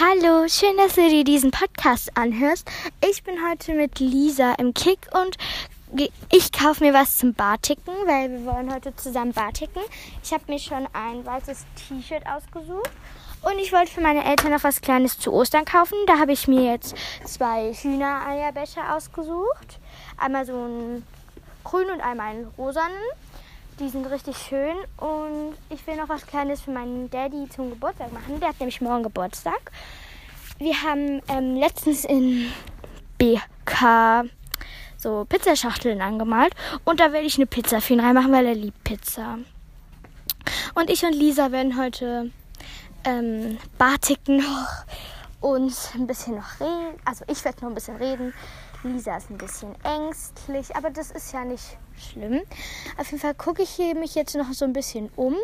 Hallo, schön, dass du dir diesen Podcast anhörst. Ich bin heute mit Lisa im Kick und ich kaufe mir was zum Barticken, weil wir wollen heute zusammen Barticken. Ich habe mir schon ein weißes T-Shirt ausgesucht und ich wollte für meine Eltern noch was Kleines zu Ostern kaufen. Da habe ich mir jetzt zwei Hühnereierbecher ausgesucht. Einmal so einen grünen und einmal einen rosanen. Die sind richtig schön und ich will noch was Kleines für meinen Daddy zum Geburtstag machen. Der hat nämlich morgen Geburtstag. Wir haben ähm, letztens in BK so Pizzaschachteln angemalt und da werde ich eine Pizza für ihn reinmachen, weil er liebt Pizza. Und ich und Lisa werden heute ähm, Barticken noch und ein bisschen noch reden. Also ich werde noch ein bisschen reden. Lisa ist ein bisschen ängstlich, aber das ist ja nicht schlimm. Auf jeden Fall gucke ich mich jetzt noch so ein bisschen um.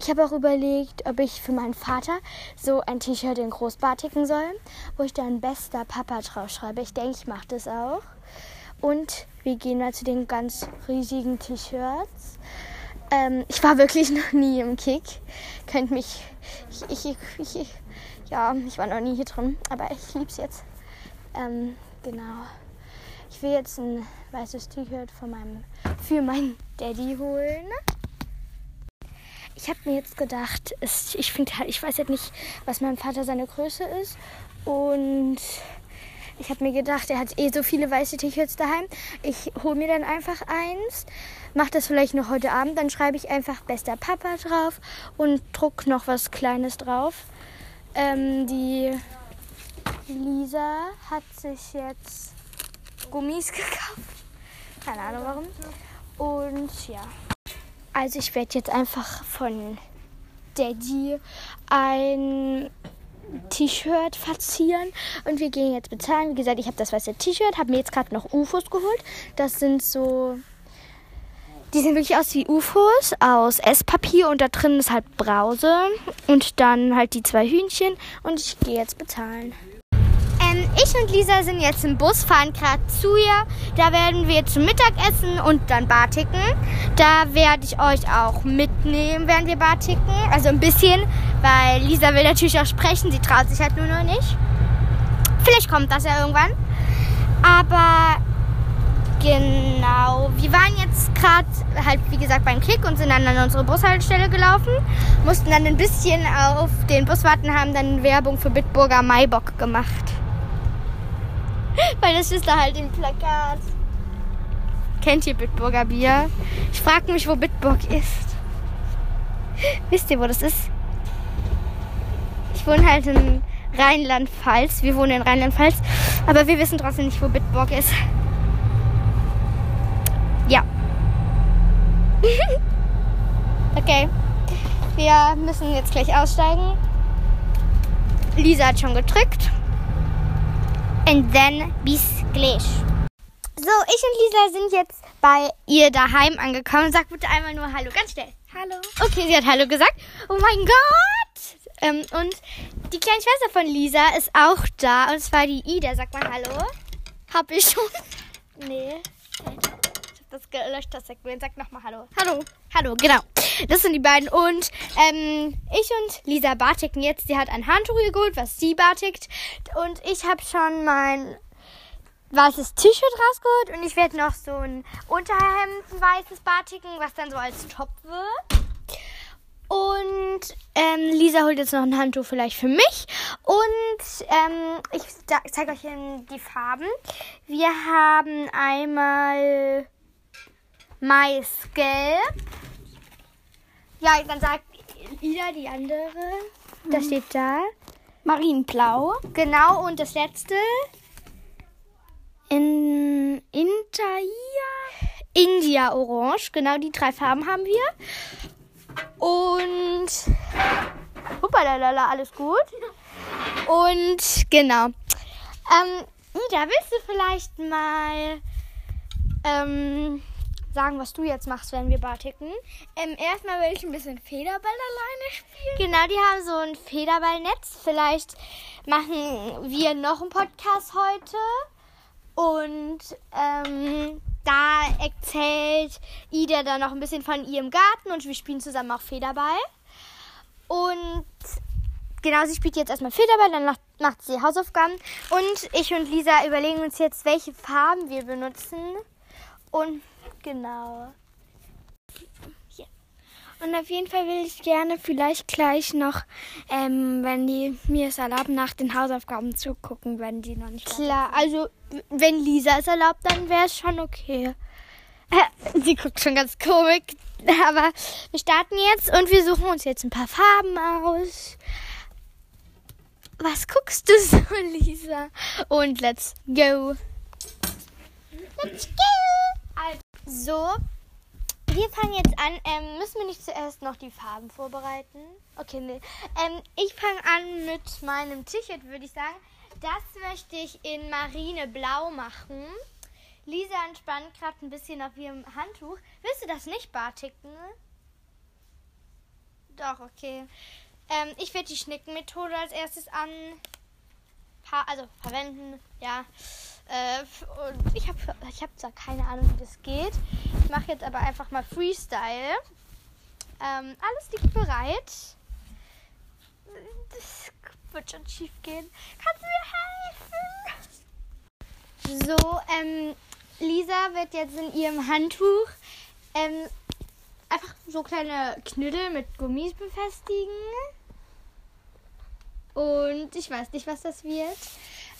Ich habe auch überlegt, ob ich für meinen Vater so ein T-Shirt in Großbart ticken soll, wo ich dann bester Papa draufschreibe. Ich denke, ich mache das auch. Und wir gehen mal zu den ganz riesigen T-Shirts. Ähm, ich war wirklich noch nie im Kick. Könnt mich. Ich, ich, ich, ich, ja, ich war noch nie hier drin, aber ich liebe es jetzt. Ähm, genau. Ich will jetzt ein weißes T-Shirt von meinem, für meinen Daddy holen. Ich habe mir jetzt gedacht, es, ich finde halt, ich weiß jetzt nicht, was meinem Vater seine Größe ist. Und ich habe mir gedacht, er hat eh so viele weiße T-Shirts daheim. Ich hole mir dann einfach eins, mache das vielleicht noch heute Abend, dann schreibe ich einfach bester Papa drauf und druck noch was Kleines drauf. Ähm, die Lisa hat sich jetzt Gummis gekauft. Keine Ahnung warum. Und ja. Also ich werde jetzt einfach von Daddy ein T-Shirt verzieren und wir gehen jetzt bezahlen. Wie gesagt, ich habe das weiße T-Shirt, habe mir jetzt gerade noch UFOs geholt. Das sind so die sehen wirklich aus wie UFOs aus Esspapier und da drin ist halt Brause und dann halt die zwei Hühnchen und ich gehe jetzt bezahlen. Ich und Lisa sind jetzt im Bus, fahren gerade zu ihr. Da werden wir zum Mittagessen und dann Barticken. Da werde ich euch auch mitnehmen, während wir Barticken. Also ein bisschen, weil Lisa will natürlich auch sprechen. Sie traut sich halt nur noch nicht. Vielleicht kommt das ja irgendwann. Aber genau, wir waren jetzt gerade halt, wie gesagt, beim Kick und sind dann an unsere Bushaltestelle gelaufen. Mussten dann ein bisschen auf den Bus warten, haben dann Werbung für Bitburger Maibock gemacht. Weil das ist da halt im Plakat. Kennt ihr Bitburger Bier? Ich frage mich, wo Bitburg ist. Wisst ihr, wo das ist? Ich wohne halt in Rheinland-Pfalz. Wir wohnen in Rheinland-Pfalz. Aber wir wissen trotzdem nicht, wo Bitburg ist. Ja. okay. Wir müssen jetzt gleich aussteigen. Lisa hat schon gedrückt. Und dann bis gleich. So, ich und Lisa sind jetzt bei ihr daheim angekommen. Sag bitte einmal nur Hallo, ganz schnell. Hallo. Okay, sie hat Hallo gesagt. Oh mein Gott! Ähm, und die kleine Schwester von Lisa ist auch da. Und zwar die Ida. Sag mal Hallo. Hab ich schon? Nee. Das gelöscht, das Segment. Sag nochmal Hallo. Hallo. Hallo, genau. Das sind die beiden. Und ähm, ich und Lisa bartiken jetzt. Sie hat ein Handtuch geholt, was sie bartigt. Und ich habe schon mein weißes T-Shirt rausgeholt. Und ich werde noch so ein Unterhemd, ein weißes bartiken, was dann so als Top wird. Und ähm, Lisa holt jetzt noch ein Handtuch vielleicht für mich. Und ähm, ich zeige euch die Farben. Wir haben einmal Maisgelb. Ja, dann sagt Ida die andere. Das steht da. Marienblau. Genau, und das letzte. In India. India Orange. Genau, die drei Farben haben wir. Und. Huppalalala, alles gut. Und genau. Ähm, Ida, willst du vielleicht mal ähm, sagen, was du jetzt machst, wenn wir Barticken. Ähm, erstmal will ich ein bisschen Federball alleine spielen. Genau, die haben so ein Federballnetz. Vielleicht machen wir noch einen Podcast heute. Und ähm, da erzählt Ida dann noch ein bisschen von ihrem Garten und wir spielen zusammen auch Federball. Und genau, sie spielt jetzt erstmal Federball, dann macht, macht sie Hausaufgaben. Und ich und Lisa überlegen uns jetzt, welche Farben wir benutzen. Und genau. Und auf jeden Fall will ich gerne vielleicht gleich noch, ähm, wenn die mir es erlauben, nach den Hausaufgaben zugucken, wenn die noch nicht. Klar, also wenn Lisa es erlaubt, dann wäre es schon okay. Sie guckt schon ganz komisch. Aber wir starten jetzt und wir suchen uns jetzt ein paar Farben aus. Was guckst du so, Lisa? Und let's go. Let's go. So, wir fangen jetzt an. Ähm, müssen wir nicht zuerst noch die Farben vorbereiten? Okay, nee. Ähm, ich fange an mit meinem T-Shirt, würde ich sagen. Das möchte ich in Marineblau machen. Lisa entspannt gerade ein bisschen auf ihrem Handtuch. Willst du das nicht barticken? Doch, okay. Ähm, ich werde die Schnickenmethode als erstes an. Also verwenden, ja. Äh, und ich habe ich hab zwar keine Ahnung, wie das geht. Ich mache jetzt aber einfach mal Freestyle. Ähm, alles liegt bereit. Das wird schon schief gehen. Kannst du mir helfen? So, ähm, Lisa wird jetzt in ihrem Handtuch ähm, einfach so kleine Knüttel mit Gummis befestigen. Und ich weiß nicht, was das wird.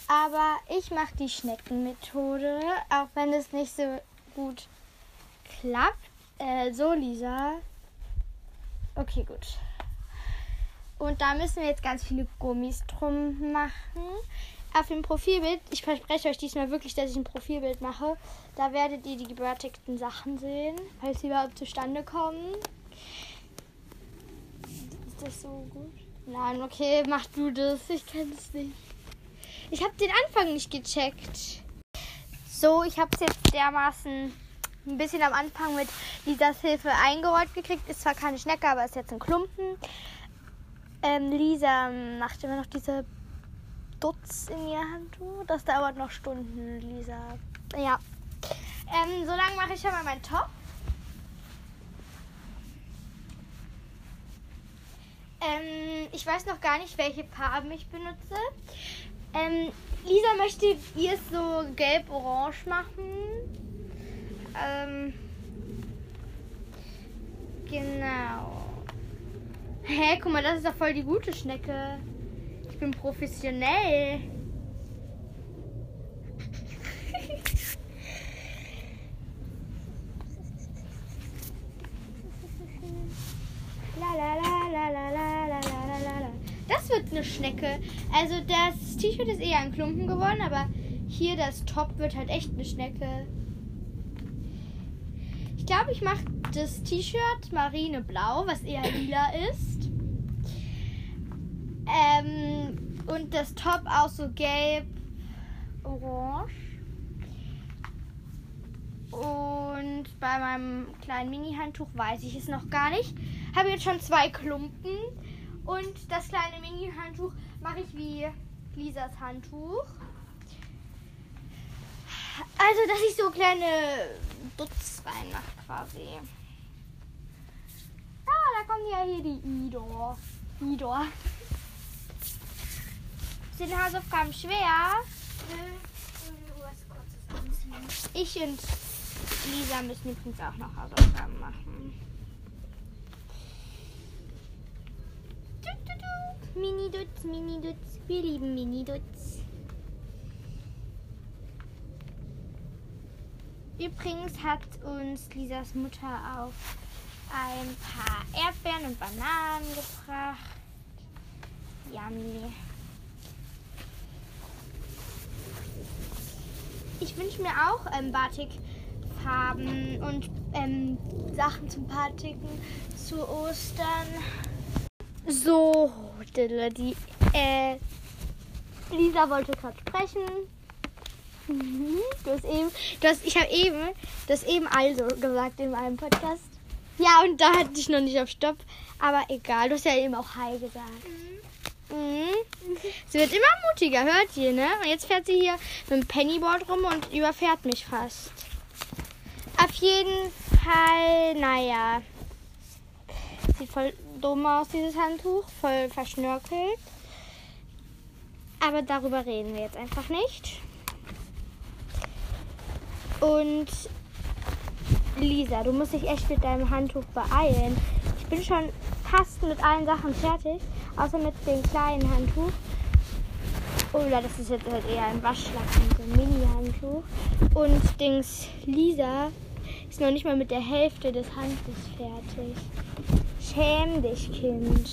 Aber ich mache die Schneckenmethode, auch wenn es nicht so gut klappt. Äh, so, Lisa. Okay, gut. Und da müssen wir jetzt ganz viele Gummis drum machen auf dem Profilbild, ich verspreche euch diesmal wirklich, dass ich ein Profilbild mache, da werdet ihr die gebürtigten Sachen sehen, falls sie überhaupt zustande kommen. Ist das so gut? Nein, okay, mach du das. Ich kann es nicht. Ich habe den Anfang nicht gecheckt. So, ich habe es jetzt dermaßen ein bisschen am Anfang mit Lisas Hilfe eingerollt gekriegt. Ist zwar keine Schnecke, aber ist jetzt ein Klumpen. Ähm, Lisa macht immer noch diese Dutz in ihr Handtuch. Das dauert noch Stunden, Lisa. Ja. Ähm, so lange mache ich schon mal meinen Top. Ähm, ich weiß noch gar nicht, welche Farben ich benutze. Ähm, Lisa möchte ihr es so gelb-orange machen. Ähm, genau. Hä, guck mal, das ist doch voll die gute Schnecke bin professionell. Das wird eine Schnecke. Also das T-Shirt ist eher ein Klumpen geworden, aber hier das Top wird halt echt eine Schnecke. Ich glaube, ich mache das T-Shirt marineblau, was eher lila ist. Ähm, und das Top auch so gelb, orange. Und bei meinem kleinen Mini-Handtuch weiß ich es noch gar nicht. Habe jetzt schon zwei Klumpen. Und das kleine Mini-Handtuch mache ich wie Lisas Handtuch. Also, dass ich so kleine Dutz reinmache quasi. Ah, da kommt ja hier die Idor. Idor den Hausaufgaben schwer. Ich und Lisa müssen übrigens auch noch Hausaufgaben machen. Mini-Dutz, Mini-Dutz. Wir lieben Mini-Dutz. Übrigens hat uns Lisas Mutter auch ein paar Erdbeeren und Bananen gebracht. Yummy. ich wünsche mir auch ähm, Batikfarben und ähm, Sachen zum Batiken zu Ostern. So, die äh, Lisa wollte gerade sprechen. Mhm, du hast eben, du hast, ich habe eben, du hast eben also gesagt in meinem Podcast. Ja, und da hatte ich noch nicht auf Stopp. Aber egal, du hast ja eben auch Hi gesagt. Mhm. Mhm. Sie wird immer mutiger, hört ihr, ne? Und jetzt fährt sie hier mit dem Pennyboard rum und überfährt mich fast. Auf jeden Fall, naja. Sieht voll dumm aus, dieses Handtuch. Voll verschnörkelt. Aber darüber reden wir jetzt einfach nicht. Und Lisa, du musst dich echt mit deinem Handtuch beeilen. Ich bin schon fast mit allen Sachen fertig, außer mit dem kleinen Handtuch. Oder das ist jetzt halt eher ein Waschlappen, so ein Mini-Handtuch. Und Dings, Lisa ist noch nicht mal mit der Hälfte des Handtuchs fertig. Schäm dich, Kind.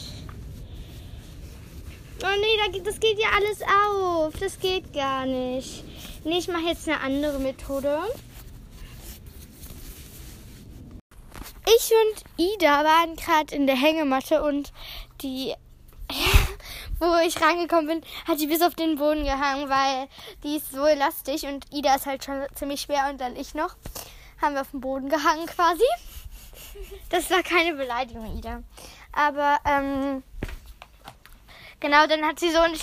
Oh nee, das geht ja alles auf. Das geht gar nicht. Nee, ich mache jetzt eine andere Methode. Ich und Ida waren gerade in der Hängematte und die, wo ich reingekommen bin, hat die bis auf den Boden gehangen, weil die ist so elastig und Ida ist halt schon ziemlich schwer und dann ich noch. Haben wir auf dem Boden gehangen quasi. Das war keine Beleidigung, Ida. Aber, ähm, Genau, dann hat sie so einen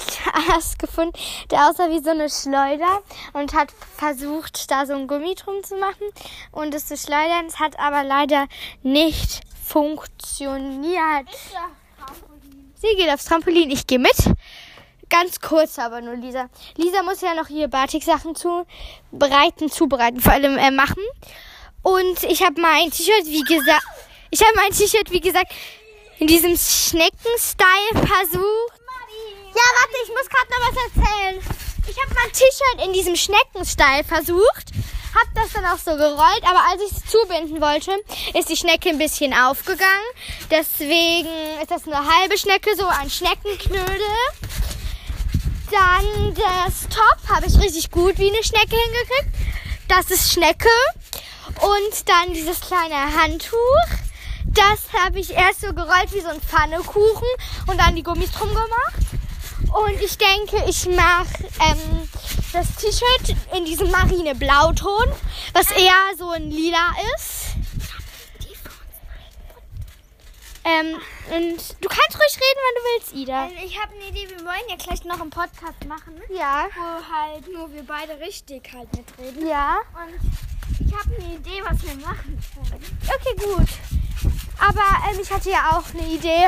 Ast gefunden, der aussah wie so eine Schleuder und hat versucht, da so ein Gummi drum zu machen und es zu schleudern. Es hat aber leider nicht funktioniert. Sie geht aufs Trampolin, ich gehe mit. Ganz kurz aber nur, Lisa. Lisa muss ja noch hier Batik-Sachen zubereiten, zubereiten, vor allem äh, machen. Und ich habe mein T-Shirt, wie gesagt, ich habe mein T-Shirt, wie gesagt, in diesem Schnecken-Style versucht ja, warte, ich muss gerade noch was erzählen. Ich habe mein T-Shirt in diesem Schneckenstyle versucht, habe das dann auch so gerollt, aber als ich es zubinden wollte, ist die Schnecke ein bisschen aufgegangen. Deswegen ist das eine halbe Schnecke, so ein Schneckenknödel. Dann das Top habe ich richtig gut wie eine Schnecke hingekriegt. Das ist Schnecke. Und dann dieses kleine Handtuch. Das habe ich erst so gerollt wie so ein Pfannekuchen und dann die Gummis drum gemacht. Und ich denke, ich mache ähm, das T-Shirt in diesem Marineblauton, was eher so ein lila ist. Ähm, und du kannst ruhig reden, wenn du willst, Ida. Ähm, ich habe eine Idee, wir wollen ja gleich noch einen Podcast machen. Ja. Wo halt nur wir beide richtig halt mitreden. Ja. Und ich habe eine Idee, was wir machen können. Okay, gut. Aber ähm, ich hatte ja auch eine Idee.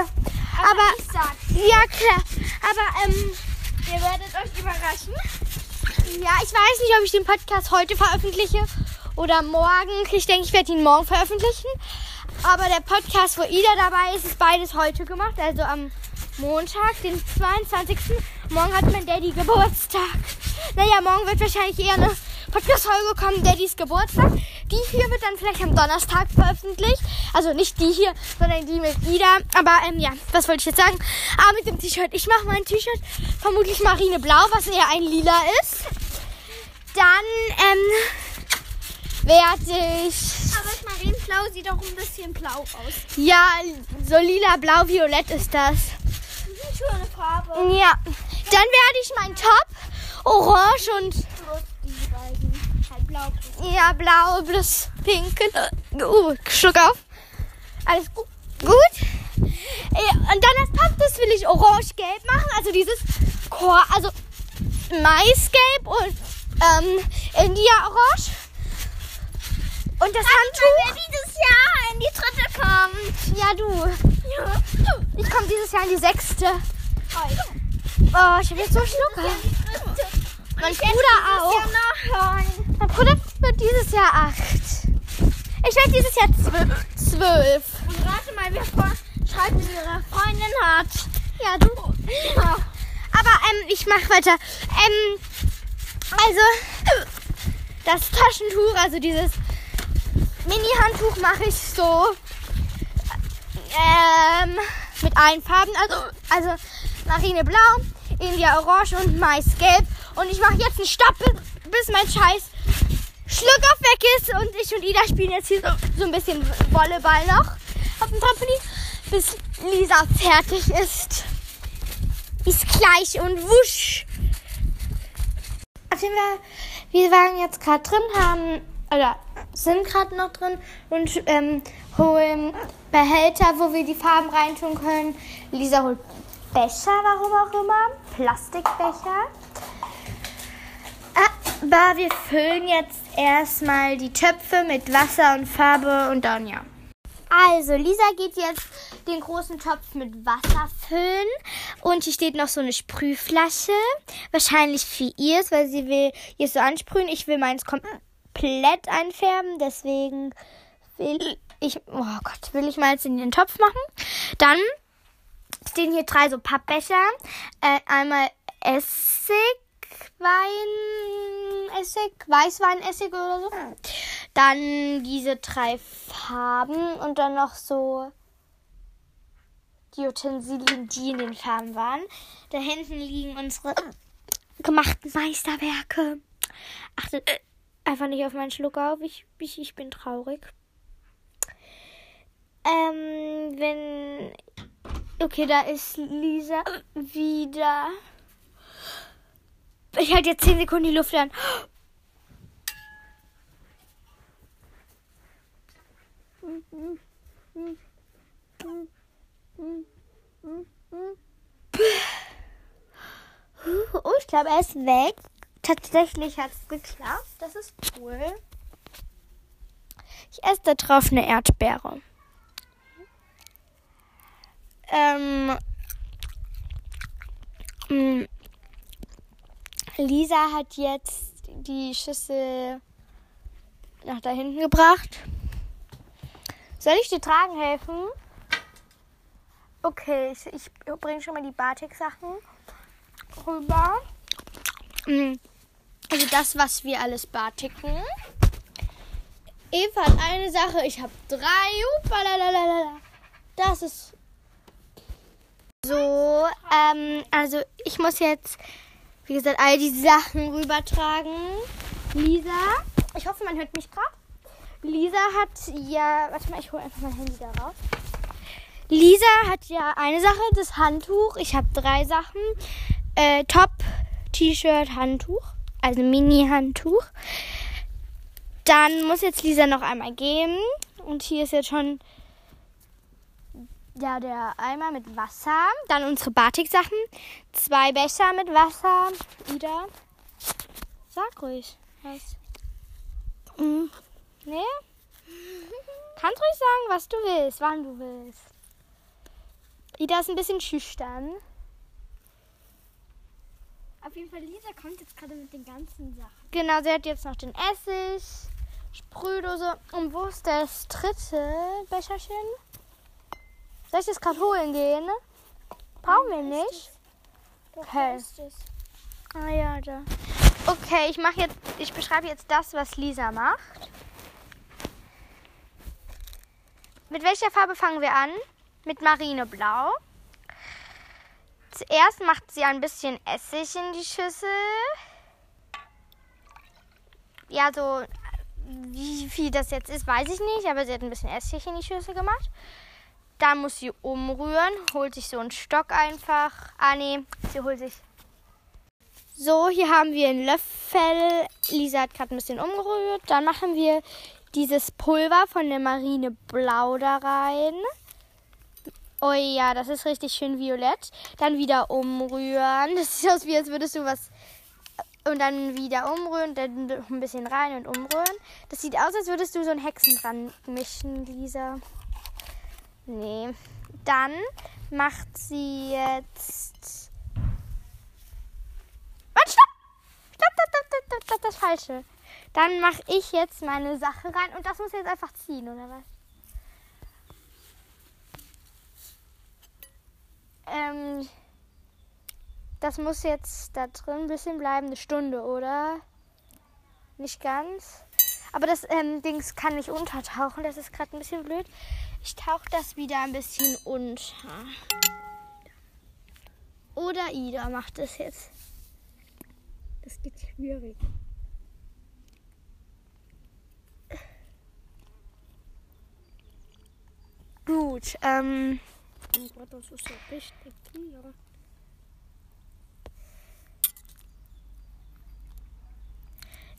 Aber, aber ich sag's. Ja, klar. Aber ähm, ihr werdet euch überraschen. Ja, ich weiß nicht, ob ich den Podcast heute veröffentliche oder morgen. Ich denke, ich werde ihn morgen veröffentlichen. Aber der Podcast, wo Ida dabei ist, ist beides heute gemacht. Also am Montag, den 22. Morgen hat mein Daddy Geburtstag. Naja, morgen wird wahrscheinlich eher eine Podcast-Folge kommen, Daddys Geburtstag. Die hier wird dann vielleicht am Donnerstag veröffentlicht. Also nicht die hier, sondern die mit Ida. Aber ähm, ja, was wollte ich jetzt sagen? Ah, mit dem T-Shirt. Ich mache mein T-Shirt vermutlich marineblau, was eher ein lila ist. Dann ähm, ich... Aber das Marineblau sieht auch ein bisschen blau aus. Ja, so lila, blau, violett ist das. Schöne Farbe. Ja. Dann werde ich mein Top orange und blau. Ja, blau plus pink. Uh, Schluck auf. Alles gut. Gut. Und dann das Top, das will ich orange-gelb machen. Also dieses Chor, also Maisgelb und ähm, India-Orange. Und das Handtuch. Wer dieses Jahr in die dritte kommt. Ja, du. Ja. Ich komme dieses Jahr in die sechste. Oh, oh ich habe jetzt so Schlucker. Mein Bruder auch. Mein Bruder wird dieses Jahr acht. Ich werde dieses Jahr zwölf. Und rate mal, wer Schreibt ihre Freundin hat. Ja, du. Ja. Aber ähm, ich mache weiter. Ähm, also, das Taschentuch, also dieses Mini-Handtuch mache ich so ähm, mit allen Farben. Also, also Marineblau, India Orange und Maisgelb. Und ich mache jetzt einen Stopp, bis mein Scheiß Schluckauf weg ist. Und ich und Ida spielen jetzt hier so, so ein bisschen Volleyball noch auf dem Trampolin, bis Lisa fertig ist. Ist gleich und wusch. Auf jeden Fall, wir waren jetzt gerade drin, haben, oder sind gerade noch drin und ähm, holen Behälter, wo wir die Farben reintun können. Lisa holt Becher, warum auch immer. Plastikbecher. Aber wir füllen jetzt erstmal die Töpfe mit Wasser und Farbe und dann ja. Also, Lisa geht jetzt den großen Topf mit Wasser füllen. Und hier steht noch so eine Sprühflasche. Wahrscheinlich für ihr, weil sie will hier so ansprühen. Ich will meins komplett einfärben. Deswegen will ich, oh Gott, will ich meins in den Topf machen. Dann stehen hier drei so Pappbecher. Äh, einmal Essig, Wein, Essig, Weißweinessig oder so. Dann diese drei Farben und dann noch so die Utensilien, die in den Farben waren. Da hinten liegen unsere gemachten Meisterwerke. Achtet einfach nicht auf meinen Schluck auf. Ich, ich, ich bin traurig. Ähm, wenn. Okay, da ist Lisa wieder. Ich halte jetzt 10 Sekunden die Luft an. Oh, ich glaube, er ist weg. Tatsächlich hat es geklappt. Das ist cool. Ich esse da drauf eine Erdbeere. Ähm, mm, Lisa hat jetzt die Schüssel nach da hinten gebracht. Soll ich dir tragen helfen? Okay, ich, ich bringe schon mal die Batik-Sachen rüber. Mm, also das, was wir alles batiken. Eva hat eine Sache, ich habe drei. Das ist so. Ähm, also ich muss jetzt, wie gesagt, all die Sachen rübertragen. Lisa, ich hoffe, man hört mich gerade. Lisa hat ja, warte mal, ich hole einfach mein Handy da raus. Lisa hat ja eine Sache, das Handtuch. Ich habe drei Sachen. Äh, Top, T-Shirt, Handtuch. Also Mini-Handtuch. Dann muss jetzt Lisa noch einmal gehen. Und hier ist jetzt schon ja, der Eimer mit Wasser. Dann unsere Batik-Sachen. Zwei Becher mit Wasser. Ida. Sag ruhig. Was? Mhm. Nee? Kannst ruhig sagen, was du willst, wann du willst. Ida ist ein bisschen schüchtern. Auf jeden Fall, Lisa kommt jetzt gerade mit den ganzen Sachen. Genau, sie hat jetzt noch den Essig, Sprühdose. Und wo ist das dritte Becherchen? Soll ich das gerade holen gehen? Brauchen wir nicht. Okay. Ah ja, da. Okay, ich mache jetzt, ich beschreibe jetzt das, was Lisa macht. Mit welcher Farbe fangen wir an? Mit Marineblau. Zuerst macht sie ein bisschen Essig in die Schüssel. Ja, so wie viel das jetzt ist, weiß ich nicht, aber sie hat ein bisschen Essig in die Schüssel gemacht. Dann muss sie umrühren, holt sich so einen Stock einfach. Ah nee, sie holt sich. So, hier haben wir einen Löffel. Lisa hat gerade ein bisschen umgerührt. Dann machen wir dieses Pulver von der Marine Blau da rein. Oh ja, das ist richtig schön violett. Dann wieder umrühren. Das sieht aus wie, als würdest du was. Und dann wieder umrühren, dann ein bisschen rein und umrühren. Das sieht aus, als würdest du so einen Hexen dran mischen, Lisa. Nee. Dann macht sie jetzt. Warte! Stopp, stopp, stopp, stopp, stopp, stopp, das Falsche. Dann mache ich jetzt meine Sache rein und das muss jetzt einfach ziehen, oder was? Ähm, das muss jetzt da drin ein bisschen bleiben, eine Stunde, oder? Nicht ganz. Aber das ähm, Dings kann nicht untertauchen, das ist gerade ein bisschen blöd. Ich tauche das wieder ein bisschen unter. Oder Ida macht das jetzt. Das geht schwierig. Gut, ähm. Oh Gott, das ist ja richtig hier.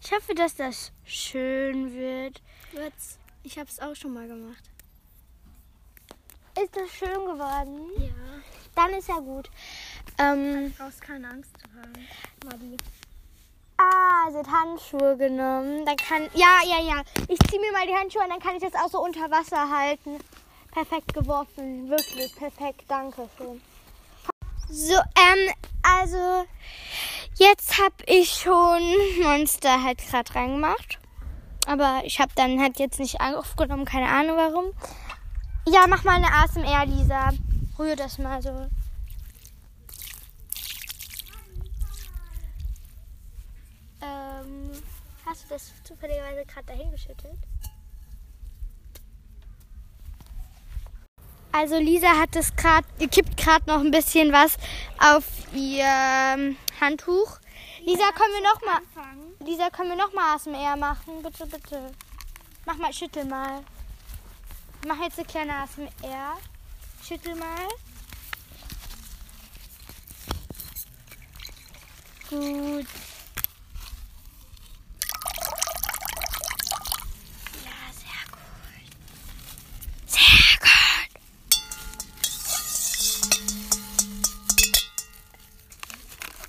Ich hoffe, dass das schön wird. Wird's. Ich habe es auch schon mal gemacht. Ist das schön geworden? Ja. Dann ist ja gut. Ähm, Du brauchst keine Angst haben. Marie. ah, sie hat Handschuhe genommen. Dann kann. Ja, ja, ja. Ich ziehe mir mal die Handschuhe an, dann kann ich das auch so unter Wasser halten. Perfekt geworfen. Wirklich perfekt. Danke schön. So, ähm, also jetzt habe ich schon Monster halt gerade reingemacht. Aber ich habe dann halt jetzt nicht aufgenommen, keine Ahnung warum. Ja, mach mal eine ASMR, Lisa. Rühr das mal so. Ähm, hast du das zufälligerweise gerade dahin geschüttelt? Also Lisa hat es gerade, kippt gerade noch ein bisschen was auf ihr ähm, Handtuch. Lisa, können wir noch mal, Lisa, können wir noch mal ASMR machen? Bitte, bitte. Mach mal, schüttel mal. Ich mache jetzt eine kleine ASMR. Schüttel mal. Gut.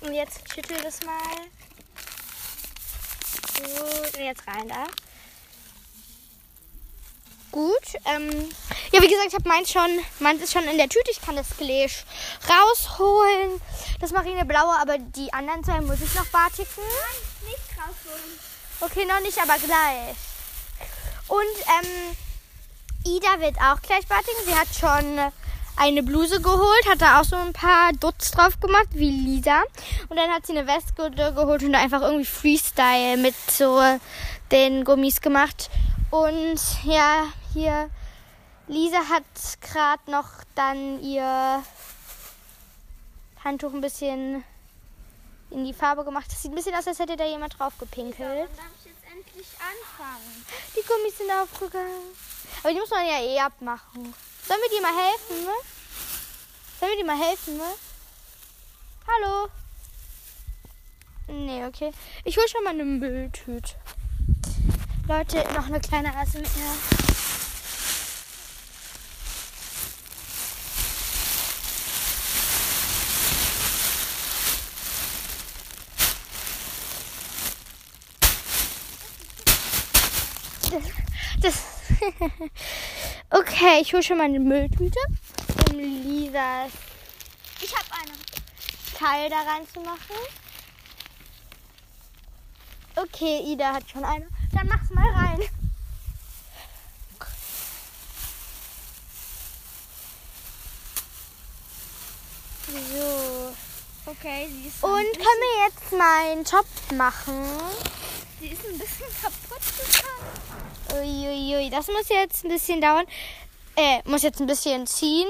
Und jetzt schüttel das mal. Gut, und jetzt rein da. Gut. Ähm, ja, wie gesagt, ich habe meins schon, meins ist schon in der Tüte. Ich kann das gleich rausholen. Das Marineblaue, aber die anderen zwei muss ich noch barticken. Nein, nicht rausholen. Okay, noch nicht, aber gleich. Und ähm, Ida wird auch gleich barticken. Sie hat schon eine Bluse geholt, hat da auch so ein paar Dutz drauf gemacht, wie Lisa. Und dann hat sie eine Weste geholt und einfach irgendwie Freestyle mit so den Gummis gemacht. Und ja, hier, Lisa hat gerade noch dann ihr Handtuch ein bisschen in die Farbe gemacht. Das sieht ein bisschen aus, als hätte da jemand drauf gepinkelt. Ja, darf ich jetzt endlich anfangen. Die Gummis sind aufgegangen. Aber die muss man ja eh abmachen. Sollen wir dir mal helfen? Ne? Sollen wir dir mal helfen? Ne? Hallo? Nee, okay. Ich hole schon mal eine Mülltüte. Leute, noch eine kleine Rasse mit mir. Das. okay, ich hole schon mal eine Mülltüte, um Lisas. Ich habe eine. Teil da reinzumachen. Okay, Ida hat schon eine. Dann mach's mal rein. So. Okay, sie ist. Und können wir jetzt meinen Top machen? Sie ist ein bisschen kaputt gegangen. Uiuiui, das muss jetzt ein bisschen dauern. Äh, muss jetzt ein bisschen ziehen.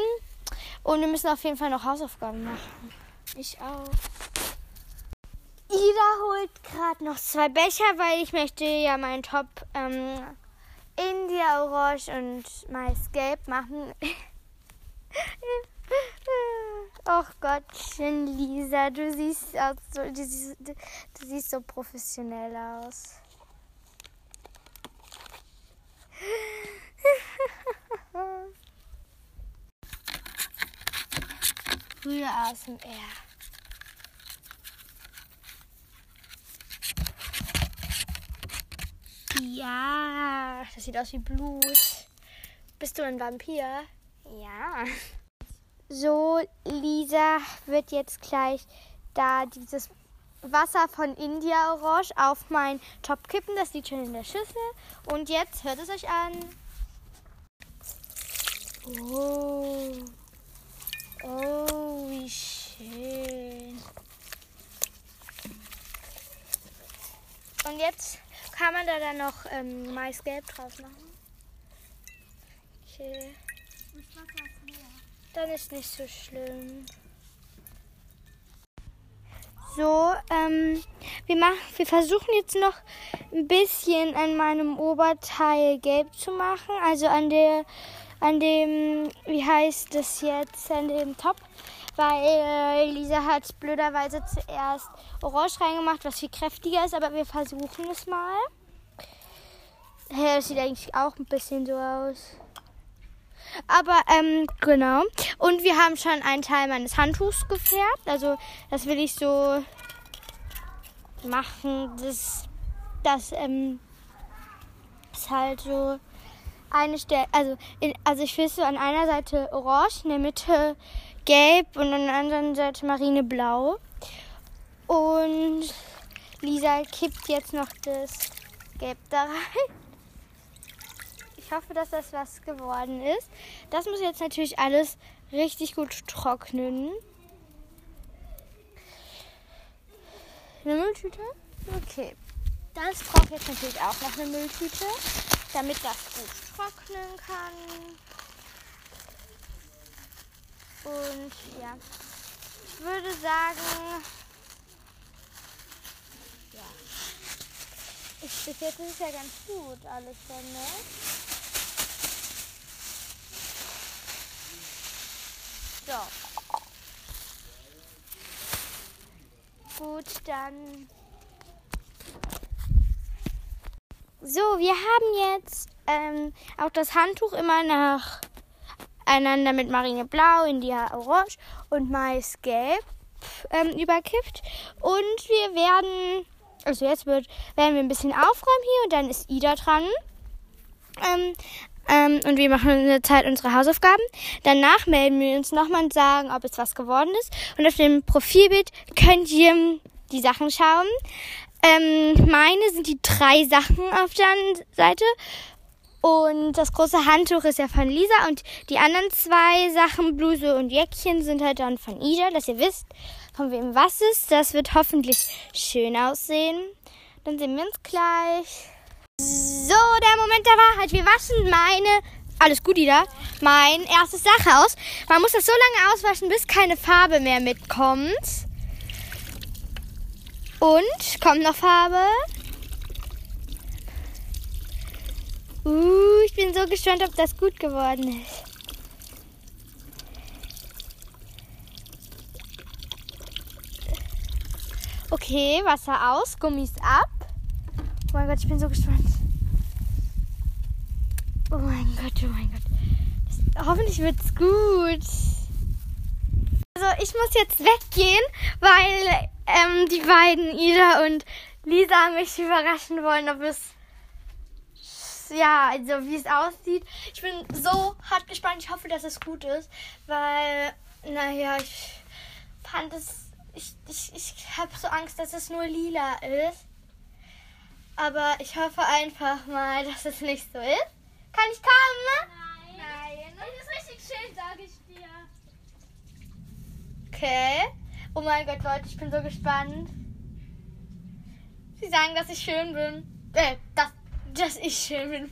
Und wir müssen auf jeden Fall noch Hausaufgaben machen. Ich auch. Ida holt gerade noch zwei Becher, weil ich möchte ja meinen Top ähm, India Orange und Mais Gelb machen. Och Gottchen, Lisa, du siehst, aus so, du, siehst, du siehst so professionell aus. Früher ASMR. Ja, das sieht aus wie Blut. Bist du ein Vampir? Ja. So, Lisa wird jetzt gleich da dieses Wasser von India Orange auf meinen Top kippen. Das liegt schon in der Schüssel. Und jetzt hört es euch an. Oh. Oh, wie schön. Und jetzt kann man da dann noch ähm, Maisgelb drauf machen. Okay. Dann ist nicht so schlimm. So, ähm, wir, machen, wir versuchen jetzt noch ein bisschen an meinem Oberteil gelb zu machen. Also an der, an dem, wie heißt das jetzt, an dem Top. Weil äh, Lisa hat blöderweise zuerst Orange reingemacht, was viel kräftiger ist, aber wir versuchen es mal. Ja, das sieht eigentlich auch ein bisschen so aus. Aber ähm, genau. Und wir haben schon einen Teil meines Handtuchs gefärbt. Also das will ich so machen, dass das ähm, ist halt so eine Stelle, also, in, also ich will so an einer Seite orange, in der Mitte gelb und an der anderen Seite marineblau. Und Lisa kippt jetzt noch das Gelb da rein. Ich hoffe, dass das was geworden ist. Das muss jetzt natürlich alles richtig gut trocknen. Eine Mülltüte? Okay. Das braucht jetzt natürlich auch noch eine Mülltüte, damit das gut trocknen kann. Und ja, ich würde sagen, ja, ich, bis jetzt ist es ja ganz gut alles schon, ne? So. Gut, dann. So, wir haben jetzt ähm, auch das Handtuch immer nach einander mit Marineblau, India Orange und Maisgelb ähm, überkippt. Und wir werden, also jetzt wird, werden wir ein bisschen aufräumen hier und dann ist Ida dran. Ähm, ähm, und wir machen in der Zeit unsere Hausaufgaben. Danach melden wir uns nochmal und sagen, ob es was geworden ist. Und auf dem Profilbild könnt ihr die Sachen schauen. Ähm, meine sind die drei Sachen auf der Seite. Und das große Handtuch ist ja von Lisa und die anderen zwei Sachen, Bluse und Jäckchen, sind halt dann von Ida, dass ihr wisst, von wem was ist. Das wird hoffentlich schön aussehen. Dann sehen wir uns gleich. So, der Moment der Wahrheit. Wir waschen meine, alles gut, Ida, mein erstes Sache aus. Man muss das so lange auswaschen, bis keine Farbe mehr mitkommt. Und kommt noch Farbe. Uh, ich bin so gespannt, ob das gut geworden ist. Okay, Wasser aus, Gummis ab. Oh mein Gott, ich bin so gespannt. Oh mein Gott, oh mein Gott. Das, hoffentlich wird's gut. Also ich muss jetzt weggehen, weil ähm, die beiden, Ida und Lisa, mich überraschen wollen, ob es ja, also wie es aussieht. Ich bin so hart gespannt. Ich hoffe, dass es gut ist, weil, naja, ich fand es, ich, ich, ich habe so Angst, dass es nur lila ist. Aber ich hoffe einfach mal, dass es nicht so ist. Kann ich kommen? Nein. Nein, das ist richtig schön, sage ich dir. Okay. Oh mein Gott, Leute, ich bin so gespannt. Sie sagen, dass ich schön bin. Äh, dass dass ich schön bin.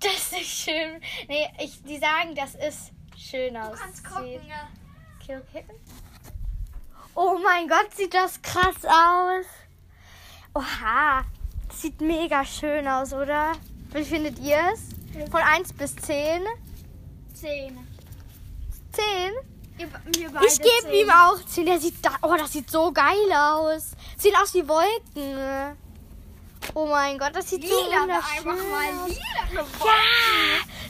Dass ich schön bin. Nee, ich, die sagen, dass es schön aussieht. Du kannst gucken, ja. Okay, okay. Oh mein Gott, sieht das krass aus. Oha, das sieht mega schön aus, oder? Wie findet ihr es? Von 1 bis 10? 10. 10? Ich gebe ihm auch 10. Der sieht da, oh, das sieht so geil aus. Sieht aus wie Wolken. Oh mein Gott, das sieht lila so wunderschön einfach mal lila geworden.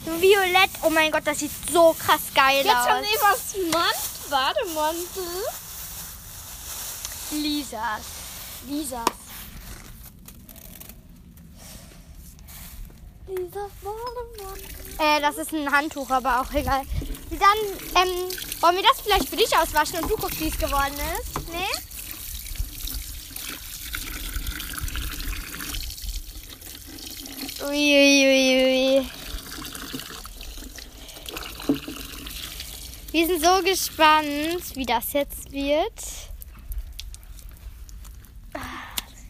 Ja, violett. Oh mein Gott, das sieht so krass geil Jetzt aus. Jetzt haben wir was Mand Bademantel. Lisas. Lisas. Lisas Äh, das ist ein Handtuch, aber auch egal. Dann, ähm, wollen wir das vielleicht für dich auswaschen und du guckst, wie es geworden ist? Nee? Uiuiui. Wir sind so gespannt, wie das jetzt wird.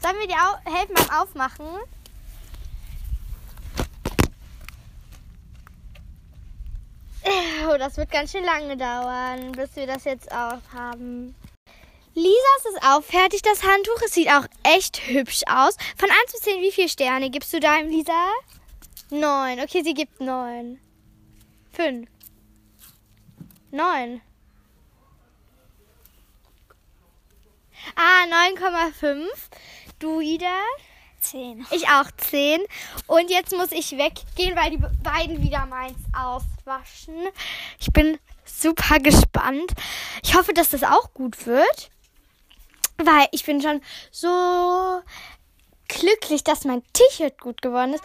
Sollen wir dir helfen beim Aufmachen? Oh, das wird ganz schön lange dauern, bis wir das jetzt aufhaben. Lisas ist auch fertig, das Handtuch. Es sieht auch echt hübsch aus. Von 1 bis 10, wie viele Sterne gibst du deinem Lisa? 9. Okay, sie gibt 9. 5. 9. Ah, 9,5. Du, Ida? zehn. Ich auch zehn. Und jetzt muss ich weggehen, weil die beiden wieder meins auswaschen. Ich bin super gespannt. Ich hoffe, dass das auch gut wird. Weil ich bin schon so glücklich, dass mein T-Shirt gut geworden ist.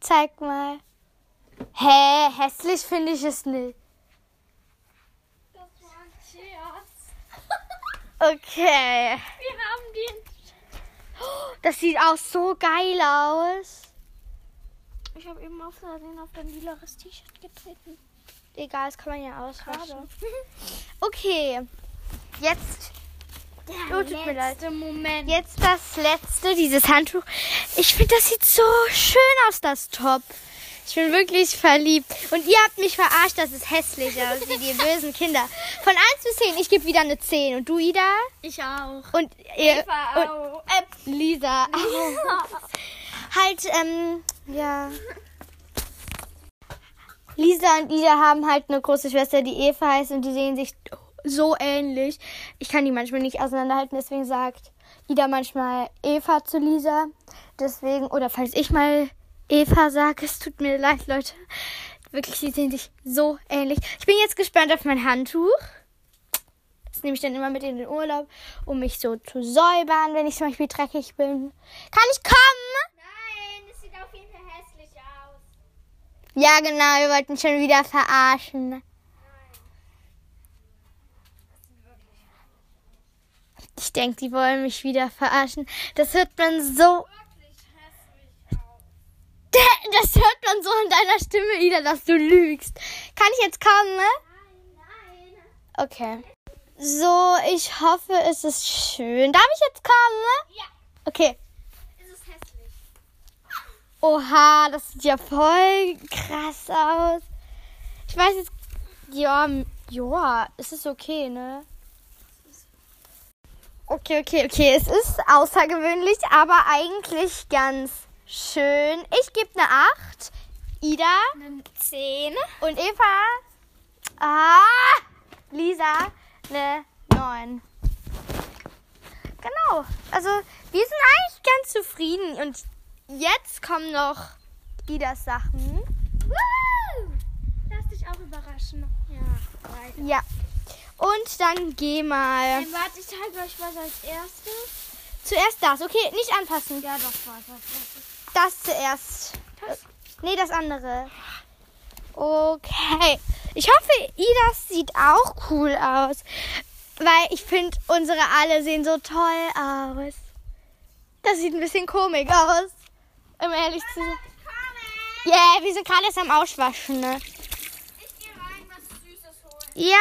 Zeig mal. Hä, hässlich finde ich es nicht. Okay. Wir haben den. Das sieht auch so geil aus. Ich habe eben auf Versehen auf dein lilares T-Shirt getreten. Egal, das kann man ja auswaschen. Okay. Jetzt. Der Oh, tut mir leid. letzte Moment. Jetzt das letzte, dieses Handtuch. Ich finde, das sieht so schön aus, das Top. Ich bin wirklich verliebt. Und ihr habt mich verarscht, dass es hässlich aussieht, ihr bösen Kinder. Von 1 bis 10, ich gebe wieder eine 10. Und du, Ida? Ich auch. Und ihr. Eva und auch. Äh, Lisa. auch. halt, ähm, ja. Lisa und Ida haben halt eine große Schwester, die Eva heißt und die sehen sich so ähnlich. Ich kann die manchmal nicht auseinanderhalten, deswegen sagt Ida manchmal Eva zu Lisa. Deswegen, oder falls ich mal Eva sage, es tut mir leid, Leute. Wirklich, sie sehen sich so ähnlich. Ich bin jetzt gespannt auf mein Handtuch. Das nehme ich dann immer mit in den Urlaub, um mich so zu säubern, wenn ich zum Beispiel dreckig bin. Kann ich kommen? Nein, es sieht auf jeden Fall hässlich aus. Ja, genau, wir wollten schon wieder verarschen. Ich denke, die wollen mich wieder verarschen. Das hört man so. Das hört man so in deiner Stimme, Ida, dass du lügst. Kann ich jetzt kommen, ne? Nein, nein. Okay. So, ich hoffe, es ist schön. Darf ich jetzt kommen, ne? Ja, Okay. es ist hässlich. Oha, das sieht ja voll krass aus. Ich weiß jetzt. Ja, ja, es ist okay, ne? Okay, okay, okay. Es ist außergewöhnlich, aber eigentlich ganz schön. Ich gebe eine 8. Ida Eine 10. und Eva. Ah! Lisa eine 9. Genau. Also, wir sind eigentlich ganz zufrieden. Und jetzt kommen noch Idas Sachen. Woo! Lass dich auch überraschen. Ja, weiter. Ja. Und dann geh mal. Ähm, warte, ich zeige euch was als erstes. Zuerst das. Okay, nicht anfassen. Ja, doch, warte, warte. Das zuerst. Das? Nee, das andere. Okay. Ich hoffe, Idas sieht auch cool aus. Weil ich finde, unsere alle sehen so toll aus. Das sieht ein bisschen komisch aus. Um ehrlich zu sein. Yeah, wir sind gerade erst am Auswaschen, ne? Ich gehe rein, was Süßes holen. Ja.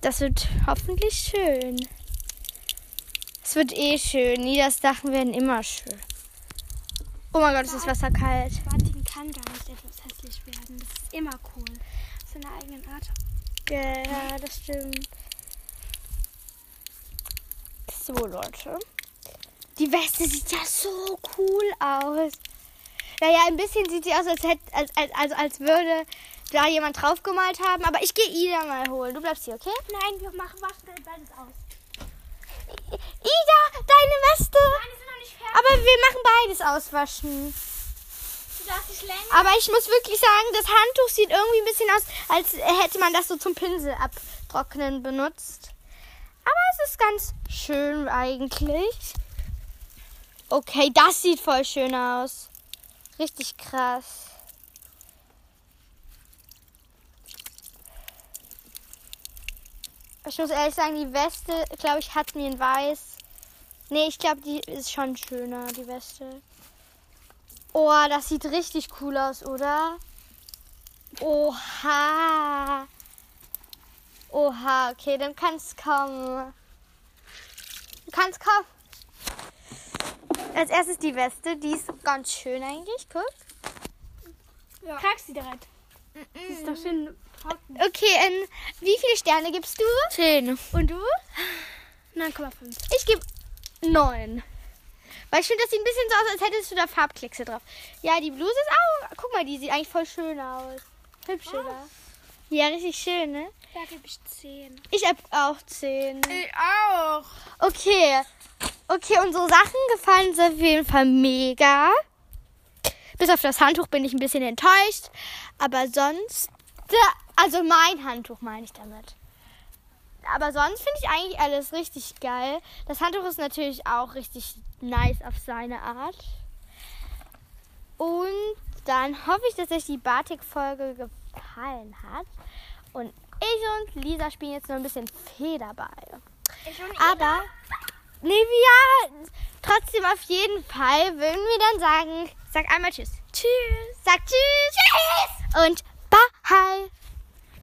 Das wird hoffentlich schön. Es wird eh schön. Nieders Sachen werden immer schön. Oh mein Gott, ist das Wasser kalt. Bartigen kann gar nicht etwas hässlich werden. Das ist immer cool. Auf seiner eigenen Art. Ja, das stimmt. So, Leute. Die Weste sieht ja so cool aus. Naja, ein bisschen sieht sie aus, als, hätte, als, als, also als würde da jemand draufgemalt haben. Aber ich gehe Ida mal holen. Du bleibst hier, okay? Nein, wir machen waschen beides aus. Ida, deine Weste. Nein, sind noch nicht fertig. Aber wir machen beides auswaschen. Du darfst dich länger. Aber ich muss wirklich sagen, das Handtuch sieht irgendwie ein bisschen aus, als hätte man das so zum Pinsel abtrocknen benutzt. Aber es ist ganz schön eigentlich. Okay, das sieht voll schön aus. Richtig krass. Ich muss ehrlich sagen, die Weste, glaube ich, hat mir in weiß. Nee, ich glaube, die ist schon schöner, die Weste. Oh, das sieht richtig cool aus, oder? Oha. Oha, okay, dann kannst kommen. Du kannst kommen. Als erstes die Weste, die ist ganz schön eigentlich, guck. Ja. Trag sie direkt. Das ist doch schön trocken. Okay, ähm, wie viele Sterne gibst du? Zehn. Und du? 9,5. Ich gebe neun. Weil ich finde, das sieht ein bisschen so aus, als hättest du da Farbkleckse drauf. Ja, die Bluse ist auch. Guck mal, die sieht eigentlich voll schön aus. Hübsch, oder? Ja, richtig schön, ne? Da gebe ich 10. Ich hab auch zehn. Ich auch. Okay. Okay, unsere Sachen gefallen uns auf jeden Fall mega. Bis auf das Handtuch bin ich ein bisschen enttäuscht. Aber sonst. Also mein Handtuch meine ich damit. Aber sonst finde ich eigentlich alles richtig geil. Das Handtuch ist natürlich auch richtig nice auf seine Art. Und dann hoffe ich, dass euch die Batik-Folge gefallen hat. Und ich und Lisa spielen jetzt noch ein bisschen Federball. Aber Livia, trotzdem auf jeden Fall würden wir dann sagen, sag einmal Tschüss. Tschüss. Sag Tschüss. Tschüss. Und Bye.